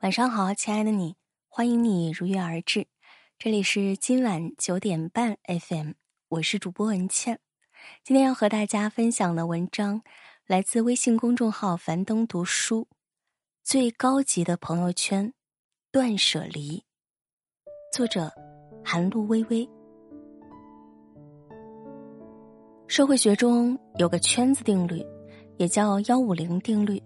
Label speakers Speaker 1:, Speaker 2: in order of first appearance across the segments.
Speaker 1: 晚上好，亲爱的你，欢迎你如约而至。这里是今晚九点半 FM，我是主播文倩。今天要和大家分享的文章来自微信公众号“樊登读书”，最高级的朋友圈，断舍离。作者：韩露微微。社会学中有个圈子定律，也叫幺五零定律。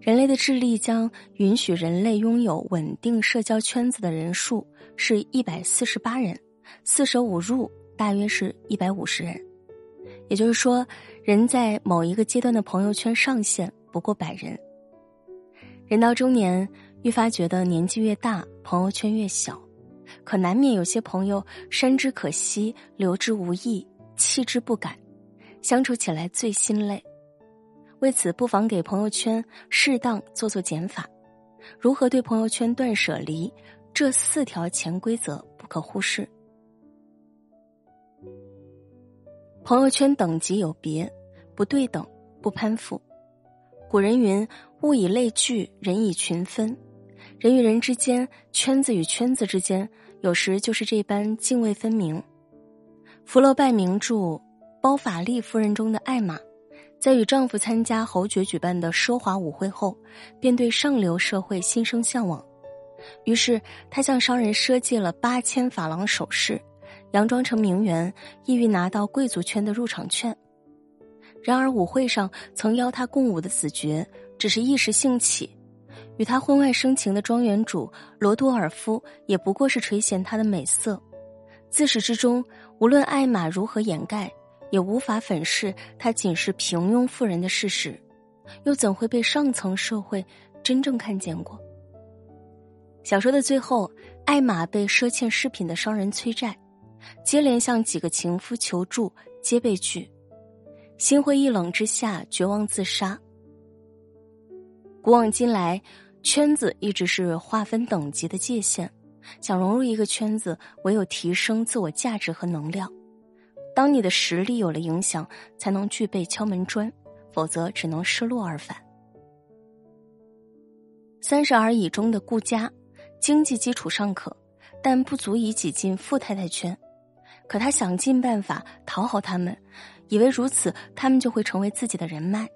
Speaker 1: 人类的智力将允许人类拥有稳定社交圈子的人数是一百四十八人，四舍五入大约是一百五十人。也就是说，人在某一个阶段的朋友圈上限不过百人。人到中年，愈发觉得年纪越大，朋友圈越小，可难免有些朋友删之可惜，留之无益，弃之不敢，相处起来最心累。为此，不妨给朋友圈适当做做减法。如何对朋友圈断舍离？这四条潜规则不可忽视。朋友圈等级有别，不对等，不攀附。古人云：“物以类聚，人以群分。”人与人之间，圈子与圈子之间，有时就是这般泾渭分明。福楼拜名著《包法利夫人》中的艾玛。在与丈夫参加侯爵举办的奢华舞会后，便对上流社会心生向往，于是她向商人赊借了八千法郎首饰，佯装成名媛，意欲拿到贵族圈的入场券。然而舞会上曾邀她共舞的子爵只是一时兴起，与她婚外生情的庄园主罗多尔夫也不过是垂涎她的美色。自始至终，无论艾玛如何掩盖。也无法粉饰她仅是平庸妇人的事实，又怎会被上层社会真正看见过？小说的最后，艾玛被赊欠饰品的商人催债，接连向几个情夫求助，皆被拒，心灰意冷之下，绝望自杀。古往今来，圈子一直是划分等级的界限，想融入一个圈子，唯有提升自我价值和能量。当你的实力有了影响，才能具备敲门砖，否则只能失落而返。三十而已中的顾家，经济基础尚可，但不足以挤进富太太圈。可他想尽办法讨好他们，以为如此他们就会成为自己的人脉，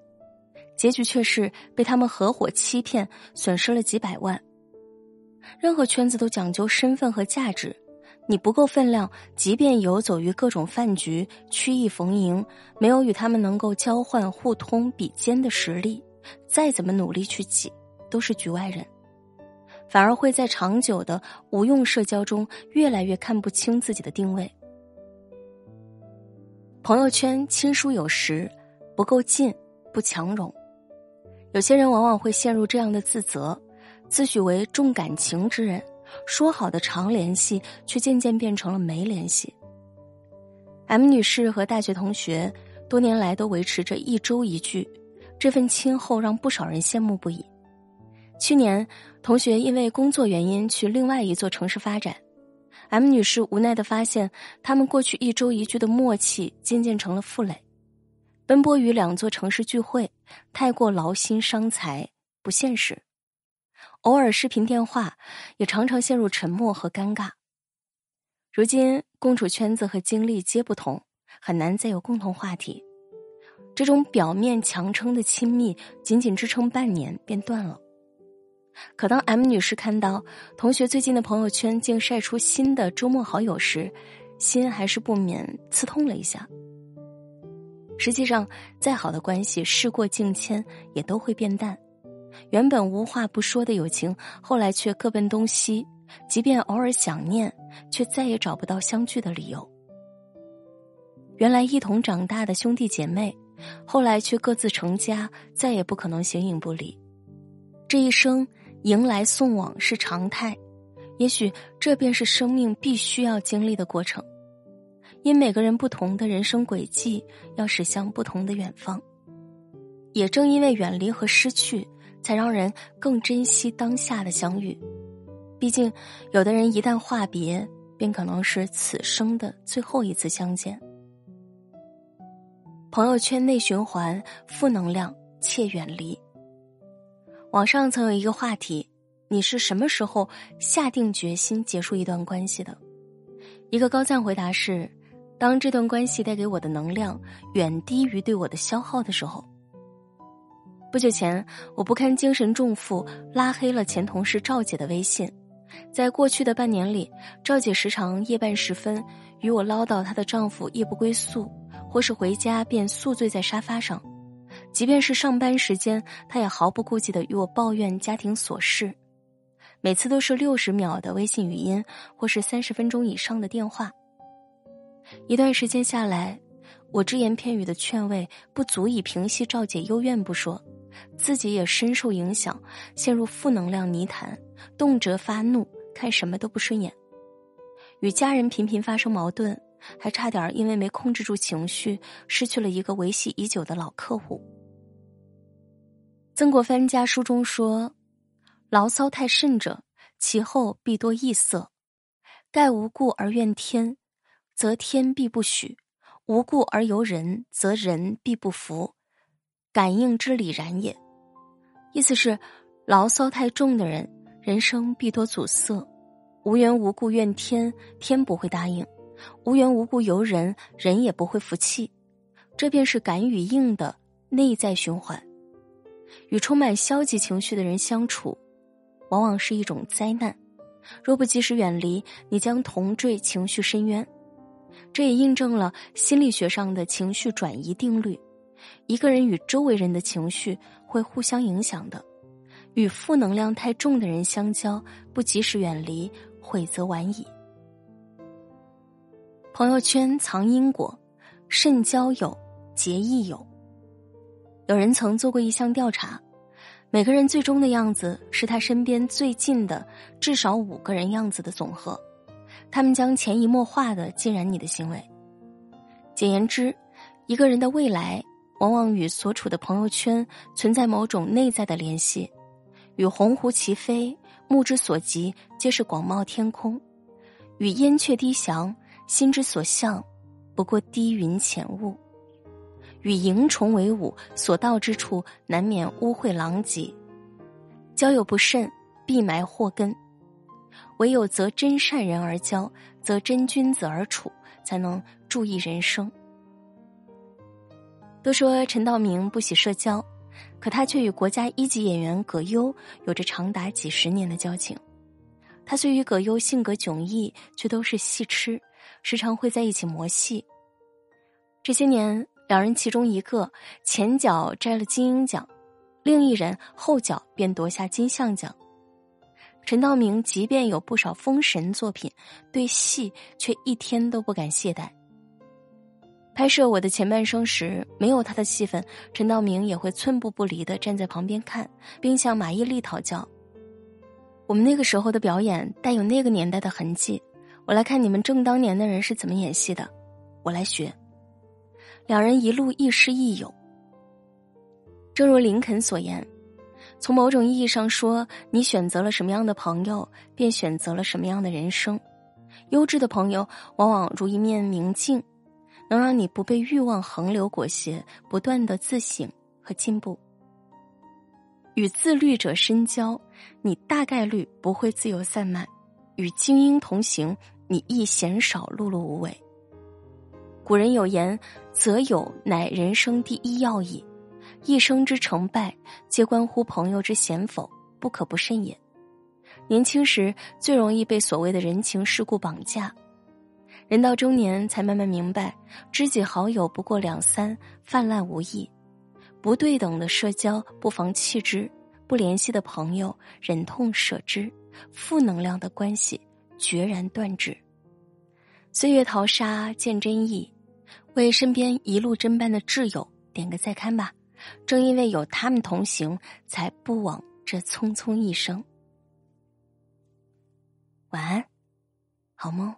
Speaker 1: 结局却是被他们合伙欺骗，损失了几百万。任何圈子都讲究身份和价值。你不够分量，即便游走于各种饭局，曲意逢迎，没有与他们能够交换、互通、比肩的实力，再怎么努力去挤，都是局外人，反而会在长久的无用社交中，越来越看不清自己的定位。朋友圈亲疏有时，不够近，不强融。有些人往往会陷入这样的自责，自诩为重感情之人。说好的常联系，却渐渐变成了没联系。M 女士和大学同学多年来都维持着一周一聚，这份亲厚让不少人羡慕不已。去年，同学因为工作原因去另外一座城市发展，M 女士无奈的发现，他们过去一周一聚的默契渐渐成了负累。奔波于两座城市聚会，太过劳心伤财，不现实。偶尔视频电话，也常常陷入沉默和尴尬。如今共处圈子和经历皆不同，很难再有共同话题。这种表面强撑的亲密，仅仅支撑半年便断了。可当 M 女士看到同学最近的朋友圈竟晒出新的周末好友时，心还是不免刺痛了一下。实际上，再好的关系，事过境迁，也都会变淡。原本无话不说的友情，后来却各奔东西。即便偶尔想念，却再也找不到相聚的理由。原来一同长大的兄弟姐妹，后来却各自成家，再也不可能形影不离。这一生迎来送往是常态，也许这便是生命必须要经历的过程。因每个人不同的人生轨迹，要驶向不同的远方。也正因为远离和失去。才让人更珍惜当下的相遇，毕竟，有的人一旦话别，便可能是此生的最后一次相见。朋友圈内循环，负能量切远离。网上曾有一个话题：你是什么时候下定决心结束一段关系的？一个高赞回答是：当这段关系带给我的能量远低于对我的消耗的时候。不久前，我不堪精神重负，拉黑了前同事赵姐的微信。在过去的半年里，赵姐时常夜半时分与我唠叨她的丈夫夜不归宿，或是回家便宿醉在沙发上。即便是上班时间，她也毫不顾忌的与我抱怨家庭琐事。每次都是六十秒的微信语音，或是三十分钟以上的电话。一段时间下来，我只言片语的劝慰不足以平息赵姐幽怨不说。自己也深受影响，陷入负能量泥潭，动辄发怒，看什么都不顺眼。与家人频频发生矛盾，还差点因为没控制住情绪，失去了一个维系已久的老客户。曾国藩家书中说：“牢骚太甚者，其后必多异色。盖无故而怨天，则天必不许；无故而尤人，则人必不服。”感应之理然也，意思是，牢骚太重的人，人生必多阻塞；无缘无故怨天，天不会答应；无缘无故尤人，人也不会服气。这便是感与应的内在循环。与充满消极情绪的人相处，往往是一种灾难。若不及时远离，你将同坠情绪深渊。这也印证了心理学上的情绪转移定律。一个人与周围人的情绪会互相影响的，与负能量太重的人相交，不及时远离，悔则晚矣。朋友圈藏因果，慎交友，结益友。有人曾做过一项调查，每个人最终的样子是他身边最近的至少五个人样子的总和，他们将潜移默化的浸染你的行为。简言之，一个人的未来。往往与所处的朋友圈存在某种内在的联系，与鸿鹄齐飞、目之所及皆是广袤天空，与燕雀低翔、心之所向不过低云浅雾，与蝇虫为伍，所到之处难免污秽狼藉。交友不慎，必埋祸根。唯有择真善人而交，择真君子而处，才能注意人生。都说陈道明不喜社交，可他却与国家一级演员葛优有着长达几十年的交情。他虽与葛优性格迥异，却都是戏痴，时常会在一起磨戏。这些年，两人其中一个前脚摘了金鹰奖，另一人后脚便夺下金像奖。陈道明即便有不少封神作品，对戏却一天都不敢懈怠。拍摄我的前半生时，没有他的戏份，陈道明也会寸步不离的站在旁边看，并向马伊琍讨教。我们那个时候的表演带有那个年代的痕迹，我来看你们正当年的人是怎么演戏的，我来学。两人一路亦师亦友。正如林肯所言，从某种意义上说，你选择了什么样的朋友，便选择了什么样的人生。优质的朋友往往如一面明镜。能让你不被欲望横流裹挟，不断的自省和进步。与自律者深交，你大概率不会自由散漫；与精英同行，你亦鲜少碌碌无为。古人有言：“择友乃人生第一要义，一生之成败，皆关乎朋友之贤否，不可不慎也。”年轻时最容易被所谓的人情世故绑架。人到中年，才慢慢明白，知己好友不过两三，泛滥无益；不对等的社交不妨弃之，不联系的朋友忍痛舍之，负能量的关系决然断之。岁月淘沙见真意，为身边一路真伴的挚友点个再看吧。正因为有他们同行，才不枉这匆匆一生。晚安，好梦。